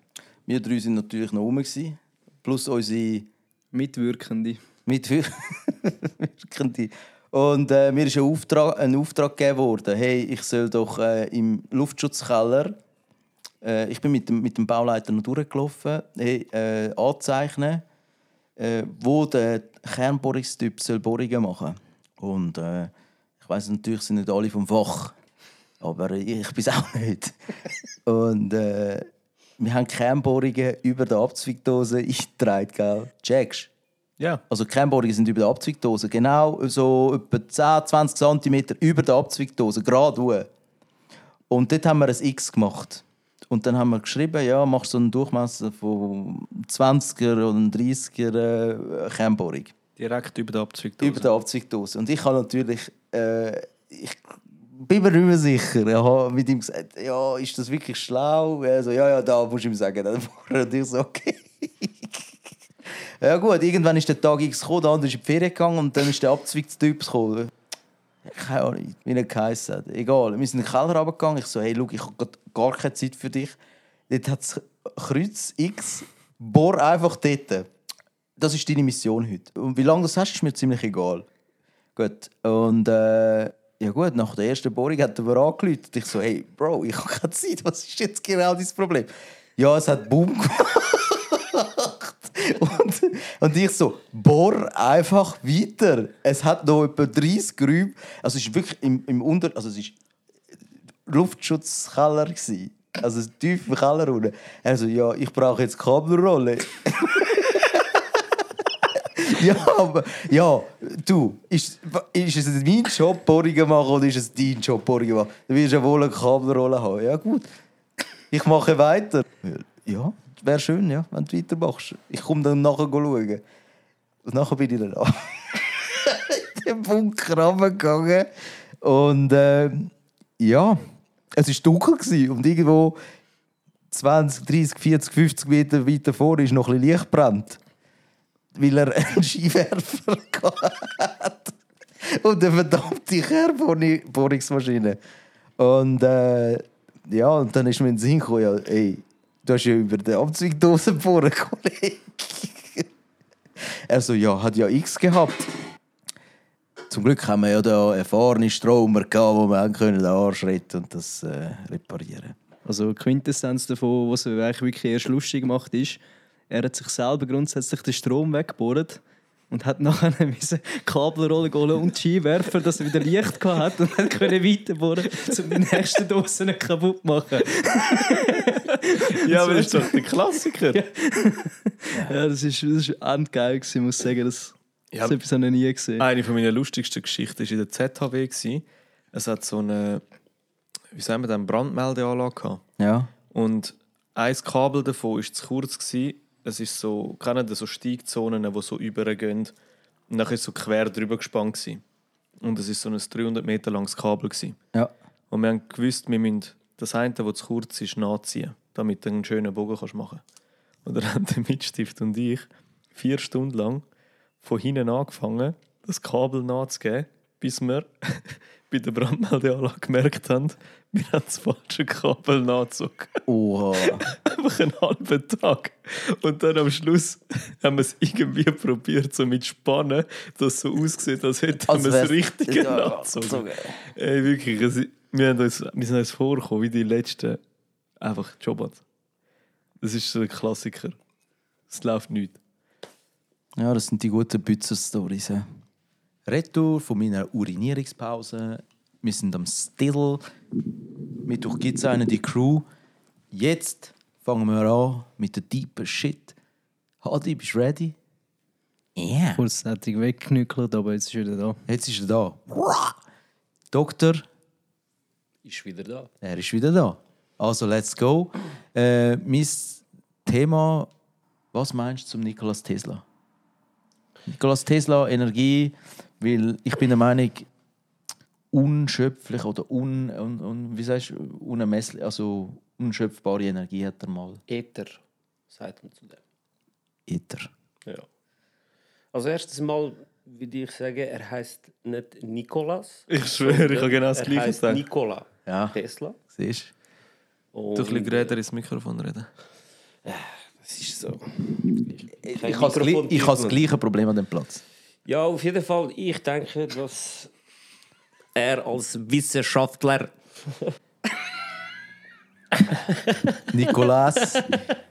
Wir drei sind natürlich noch rum. Gewesen, plus unsere Mitwirkende. [LAUGHS] Mitwirkende. Und äh, mir ist ein Auftrag, ein Auftrag gegeben worden. Hey, ich soll doch äh, im Luftschutzkeller, äh, ich bin mit dem, mit dem Bauleiter noch durchgelaufen, hey, äh, anzeichnen, äh, wo der Kernbohrungstyp soll Bohrungen machen Und äh, ich weiß natürlich, sind nicht alle vom Fach, aber ich bin es auch nicht. [LAUGHS] Und wir haben Kernbohrungen über der Abzweigdose eingetragen, gell? Checkst Ja. also Kernbohrungen sind über der Abzweigdose. Genau so etwa 10, 20 cm über der Abzweigdose, gerade hoch. Und dort haben wir ein X gemacht. Und dann haben wir geschrieben, ja, machst so einen Durchmesser von 20er oder 30er äh, Kernbohrung. Direkt über der Abzweigdose. Über der Abzweigdose. Und ich habe natürlich, äh, ich bin mir nicht mehr sicher. Ich habe mit ihm gesagt, ja, ist das wirklich schlau? Er ja, ja, da musst du ihm sagen. Dann [LAUGHS] war ich so, okay. ja gut, irgendwann ist der Tag X gekommen, der andere ist in die Ferien gegangen und dann ist der Abzweigstyp gekommen. Keine Ahnung, wie er geheißen hat. Egal, wir sind in den Keller runtergegangen. Ich so, hey, schau, ich habe gar keine Zeit für dich. Dort hat es Kreuz X, bohr einfach dort. Das ist deine Mission heute. Und wie lange das hast, ist mir ziemlich egal. Gut. Und äh, ja gut, nach der ersten Bohrung hat er mir angerufen. Ich so, hey, Bro, ich habe keine Zeit. Was ist jetzt genau dein Problem? Ja, es hat Boom gemacht. [LAUGHS] Und, und ich so, bohr einfach weiter. Es hat noch etwa 30 Grübe. Also es ist wirklich im, im Unter... Also es ist Luftschutzkeller gsi. Also ein tiefer Keller unten. Er so, ja, ich brauche jetzt Kabelrolle. [LAUGHS] [LAUGHS] ja, aber ja, du, ist, ist es mein Job, Bohrungen machen oder ist es dein Job, Bohrungen machen? Du wirst ja wohl eine Kabelrolle haben. Ja, gut. Ich mache weiter. Ja, wäre schön, ja, wenn du weitermachst. Ich komme dann nachher schauen. Und nachher bin ich dann an. [LAUGHS] in den Bunker runtergegangen. Und ähm, ja, es war dunkel gewesen. und irgendwo 20, 30, 40, 50 Meter weiter vor ist noch ein bisschen Licht brennt. Weil er einen [LAUGHS] Skiwerfer hat. Und eine verdammte Kernbohrungsmaschine. Und äh, ja, und dann ist mir in den Sinn gekommen, ja, ey, du hast ja über die Abzweigdose bohren, [LAUGHS] Kollege. Er so, ja, hat ja X gehabt. Zum Glück haben wir ja da erfahrene Stromer gehabt, die wir können Arsch retten und das äh, reparieren. Also die Quintessenz davon, was eigentlich wirklich erst lustig macht, ist, er hat sich selber grundsätzlich den Strom weggebohrt und hat nachher [LAUGHS] müssen Kabelrolle holen und Skiwerfer, dass er wieder Licht hat und dann können weiterbohren, um die nächsten Dosen nicht kaputt machen. [LAUGHS] Ja, aber das ist doch der Klassiker. Ja, das ist, das ist endgeil gewesen, ich muss sagen, das, Ja. das habe ich nie gesehen. Eine von meiner lustigsten Geschichten war in der ZHW. gewesen. Es hat so eine, wie sagen wir das, Brandmeldeanlage gehabt. Ja. Und ein Kabel davon war zu kurz. Gewesen. Es ist so, kennen so Steigzonen, die so übergehen. Und dann war es so quer drüber gespannt. Gewesen. Und es war so ein 300 Meter langes Kabel. Gewesen. Ja. Und wir haben gewusst, wir müssen das eine, das zu kurz ist, nachziehen, damit du einen schönen Bogen kannst machen kannst. Und dann [LAUGHS] haben der Mitstift und ich vier Stunden lang von hinten angefangen, das Kabel nachzugeben, bis wir bei der Brandmeldeanlage gemerkt haben, wir haben das falsche Kabel nachgezogen. Oha. [LAUGHS] Einfach einen halben Tag. Und dann am Schluss haben wir es irgendwie probiert, so mit Spannen, dass es so aussieht, als hätten Als wir es richtig Ja, nachgezogen. Ey, wirklich. Es, wir, haben uns, wir sind uns vorgekommen wie die letzten einfach Jobbert. Das ist so ein Klassiker. Es läuft nicht. Ja, das sind die guten Bützer-Stories. Ja. Retour von meiner Urinierungspause. Wir sind am Still. Mittwoch gibt es einen, die Crew. Jetzt fangen wir an mit der deepen Shit. Hadi, bist du ready? Ja. Yeah. Kurzzeitig weggeknückelt, aber jetzt ist er wieder da. Jetzt ist er da. Doktor, Ist wieder da. er ist wieder da. Also, let's go. Äh, mein Thema, was meinst du zum Nikolas Tesla? Nikolas Tesla, Energie, weil ich bin der Meinung, unschöpflich oder un, un, un, wie sagst du, unermesslich, also unschöpfbare Energie hat er mal. Äther, sagt man zu dem. Ether. Ja. Also erstens mal würde ich sagen, er heißt nicht Nikolas. Ich schwöre, ich habe genau das er Gleiche heißt gesagt. Nikola Ja, Tesla. siehst Und Du ein bisschen geredet ins Mikrofon reden. Das ist so. Ich, ich ich habe das gleiche Problem an dem Platz. Ja, auf jeden Fall, ich denke, dass er als Wissenschaftler [LAUGHS] Nikolas,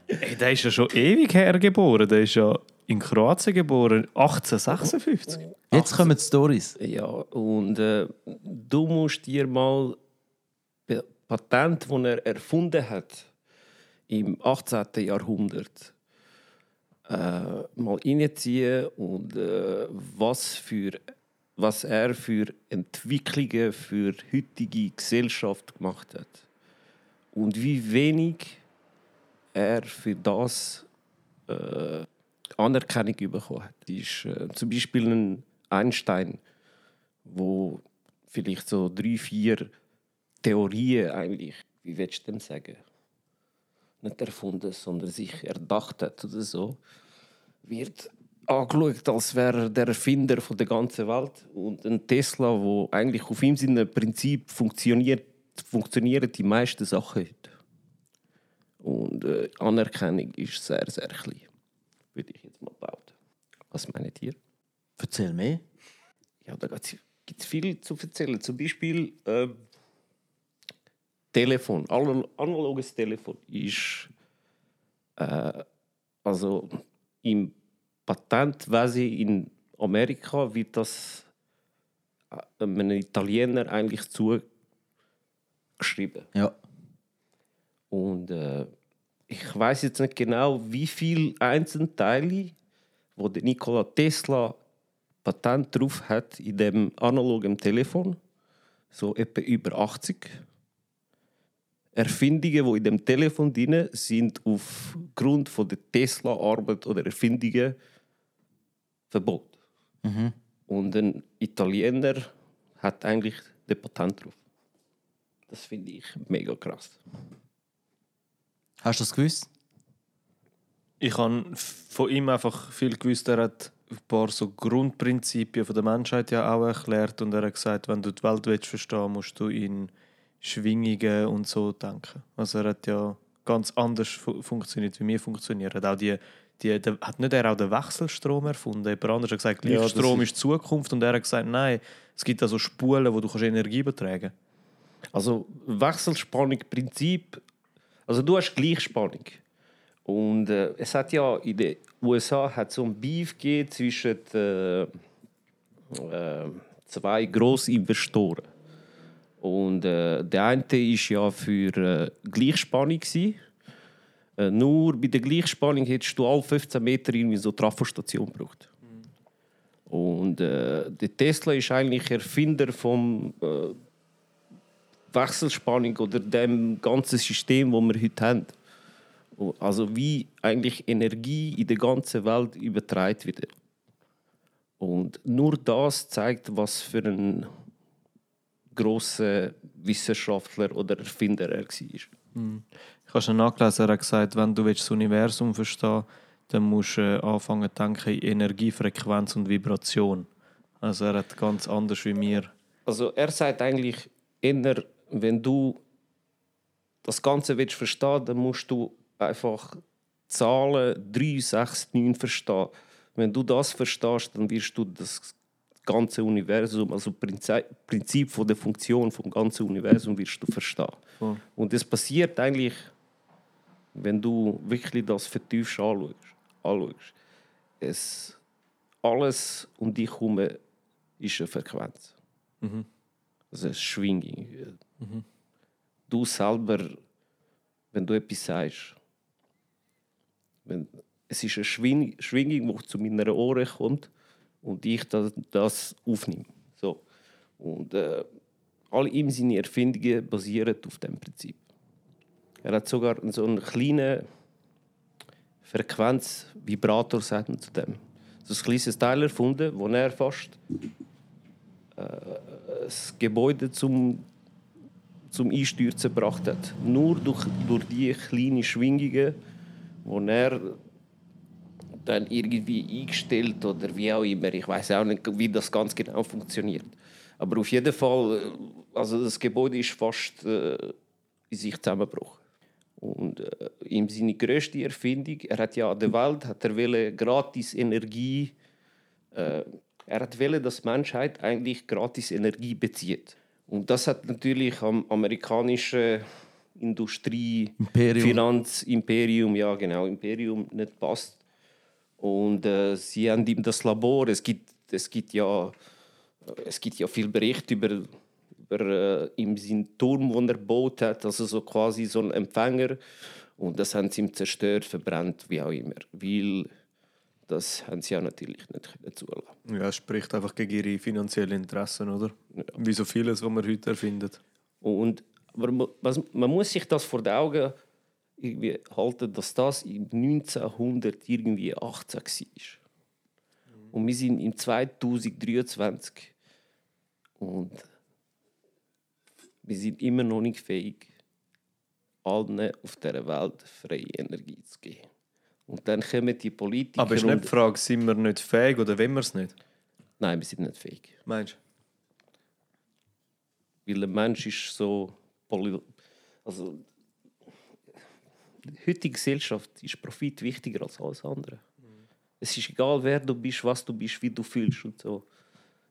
Ey, der ist ja schon ewig her geboren. Der ist ja in Kroatien geboren, 1856. jetzt kommen die Stories. Ja, und äh, du musst dir mal das Patent, das er erfunden hat im 18. Jahrhundert, äh, mal reinziehen und äh, was, für, was er für Entwicklungen für heutige Gesellschaft gemacht hat. Und wie wenig er für das äh, Anerkennung bekommen hat. Ist, äh, zum Beispiel ein Einstein, wo vielleicht so drei, vier Theorien eigentlich, wie willst du dem sagen, nicht erfunden, sondern sich erdacht hat oder so, wird angeschaut, als wäre er der Erfinder von der ganzen Welt. Und ein Tesla, wo eigentlich auf ihm seinem Prinzip funktioniert, funktionieren die meisten Sachen heute. Und äh, Anerkennung ist sehr, sehr klein, würde ich jetzt mal behaupten. Was meint ihr? Erzähl mehr. Ja, da gibt es viel zu erzählen. Zum Beispiel ähm, Telefon, Anal- analoges Telefon ist äh, also im Patentwesen in Amerika wird das äh, einem Italiener eigentlich zugeschrieben. Ja. Und äh, ich weiß jetzt nicht genau, wie viele Einzelteile, wo der Nikola Tesla Patent drauf hat in dem analogen Telefon, so etwa über 80. Erfindungen, die in dem Telefon drin sind, aufgrund von der Tesla-Arbeit oder Erfindungen verboten. Und ein Italiener hat eigentlich den Patent drauf. Das finde ich mega krass. Hast du das gewusst? Ich habe von ihm einfach viel gewusst. Er hat ein paar so Grundprinzipien von der Menschheit ja auch erklärt und er hat gesagt, wenn du die Welt willst verstehen, musst du in Schwingungen und so denken. Also er hat ja ganz anders fu funktioniert, wie wir funktionieren. Auch die, die, der, hat nicht er auch den Wechselstrom erfunden? Jemand anderes hat gesagt, Ja, Gleichstrom ist- ist Zukunft und er hat gesagt, nein, es gibt also Spulen, wo du kannst Energie übertragen Also Wechselspannung Prinzip, also du hast Gleichspannung. Und äh, es hat ja in den USA hat so ein Beef gegeben zwischen äh, äh, zwei Grossinvestoren. Und äh, der eine ist ja für äh, Gleichspannung. Äh, nur bei der Gleichspannung hättest du alle 15 Meter irgendwie so eine Trafostation gebraucht. Und äh, der Tesla ist eigentlich Erfinder vom äh, Wechselspannung oder dem ganzen System, das wir heute haben. Also wie eigentlich Energie in der ganzen Welt übertragen wird. Und nur das zeigt, was für ein großer Wissenschaftler oder Erfinder er war. Ich habe schon nachgelesen, er hat gesagt, wenn du willst, das Universum verstehen dann musst du äh, anfangen zu denken in Energie, Frequenz und Vibration. Also er hat ganz anders wie wir. Also er sagt eigentlich, eher, wenn du das Ganze willst verstehen, dann musst du einfach Zahlen 3, 6, 9 verstehen. Wenn du das verstehst, dann wirst du das ganze Universum, also Prinzip, Prinzip von der Funktion vom ganzen Universum wirst du verstehen. Voll. Und das passiert eigentlich, wenn du wirklich das vertiefst anschaust. anschaust. Es, alles um dich herum ist eine Frequenz. Also eine Schwingung. du selber, wenn du etwas sagst, wenn, es ist eine Schwing Schwingung, die zu meinen Ohren kommt und ich das, das aufnehme. So. Und äh, alle ihm seine Erfindungen basieren auf dem Prinzip. Er hat sogar so einen kleinen Frequenz-Vibrator, sagt man zu dem. So ein kleines Teil erfunden, wo er fast äh, das Gebäude zum, zum Einstürzen gebracht hat. Nur durch, durch die kleinen Schwingungen, wo er dann irgendwie eingestellt oder wie auch immer. Ich weiß auch nicht, wie das ganz genau funktioniert. Aber auf jeden Fall, äh, also das Gebäude ist fast äh, in sich zusammengebrochen. Und äh, ihm seine größte Erfindung, er hat ja an der Welt hat er wollte gratis Energie, äh, er hat wollte, dass die Menschheit eigentlich gratis Energie bezieht. Und das hat natürlich am amerikanischen Industrie, Imperium. Finanzimperium, ja genau, Imperium nicht passt. Und äh, sie haben ihm das Labor, es gibt, es gibt ja es gibt ja viel Berichte über, über äh, ihm seinen Turm, den er gebaut hat, also so quasi so ein Empfänger. Und das haben sie ihm zerstört, verbrannt, wie auch immer. Weil das haben sie ja natürlich nicht zulassen. Ja, es spricht einfach gegen ihre finanziellen Interessen, oder? Wie so vieles, was man heute erfindet. Und, aber ma- was, man muss sich das vor den Augen irgendwie halten, dass das im 1900 irgendwie 18 war. Und wir sind im 2023 und wir sind immer noch nicht fähig, allen auf dieser Welt freie Energie zu geben. Und dann kommen die Politiker Aber ist nicht die Frage, sind wir nicht fähig oder wollen wir es nicht? Nein, wir sind nicht fähig. Meinst Weil ein Mensch ist so. poly- Also, der heutigen Gesellschaft ist Profit wichtiger als alles andere. Es ist egal, wer du bist, was du bist, wie du fühlst und so.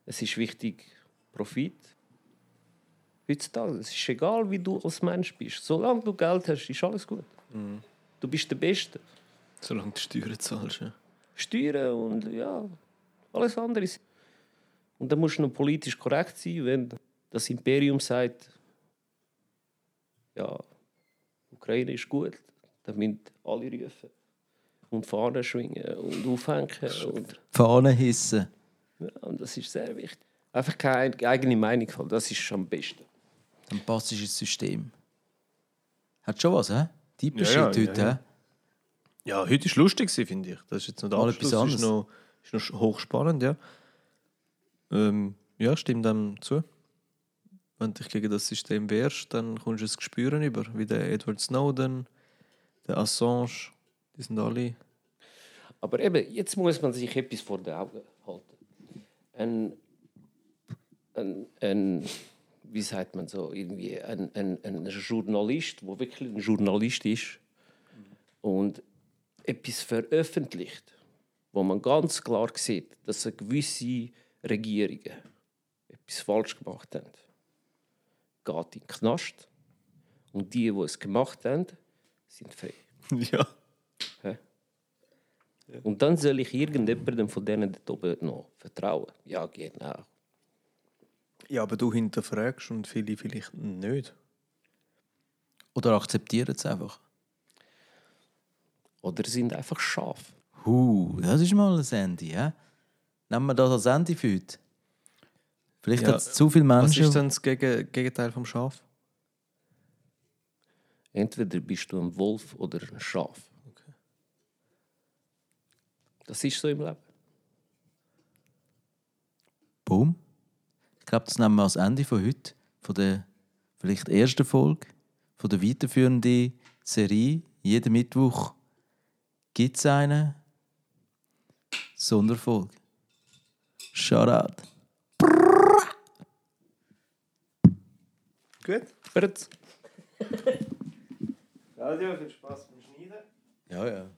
Es ist wichtig, Profit. Heutzutage, es ist egal, wie du als Mensch bist. Solange du Geld hast, ist alles gut. Du bist der Beste. Solange du Steuern zahlst. Ja. Steuern und ja, alles andere. ist- Und dann musst du noch politisch korrekt sein, wenn das Imperium sagt, ja, Ukraine ist gut, dann müssen alle rufen und Fahnen schwingen und aufhängen. Und, Fahnen hissen. ja, und das ist sehr wichtig. Einfach keine eigene Meinung haben, das ist am besten. Dann passt es ins System. Hat schon was, hä? Typisch Ja, ja, heute, ja, ja. hä? Ja, heute war lustig, finde ich. Das ist jetzt noch der Mal Abschluss. etwas Ist noch, ist noch hochspannend, ja. Ähm, ja, stimmt dem zu. Wenn du dich gegen das System wehrst, dann kommst du es spüren über, wie der Edward Snowden, der Assange, die sind alle. Aber eben, jetzt muss man sich etwas vor den Augen halten. Ein, ein, ein wie sagt man so, irgendwie ein, ein, ein Journalist, der wirklich ein Journalist ist und etwas veröffentlicht, wo man ganz klar sieht, dass eine gewisse Regierungen etwas falsch gemacht haben, geht in den Knast und die, die es gemacht haben, sind frei. [LAUGHS] ja. Und dann soll ich irgendjemandem von denen dort oben noch vertrauen. Ja, genau. Ja, aber du hinterfragst und viele vielleicht nicht. Oder akzeptieren es einfach. Oder sind einfach scharf. Huh, das ist mal ein Handy, hä? Nehmen wir das als Handy für heute. Vielleicht Ja, hat es zu viele Was Menschen. ist denn das Gegen Gegenteil vom Schaf? Entweder bist du ein Wolf oder ein Schaf. Das ist so im Leben. Boom. Ich glaube, das nehmen wir als Ende von heute, von der vielleicht ersten Folge, von der weiterführenden Serie. Jeden Mittwoch gibt es eine Sonderfolge. Shoutout. Gut. Fritz. [LAUGHS] Radio, viel Spaß beim Schneiden. Ja, ja.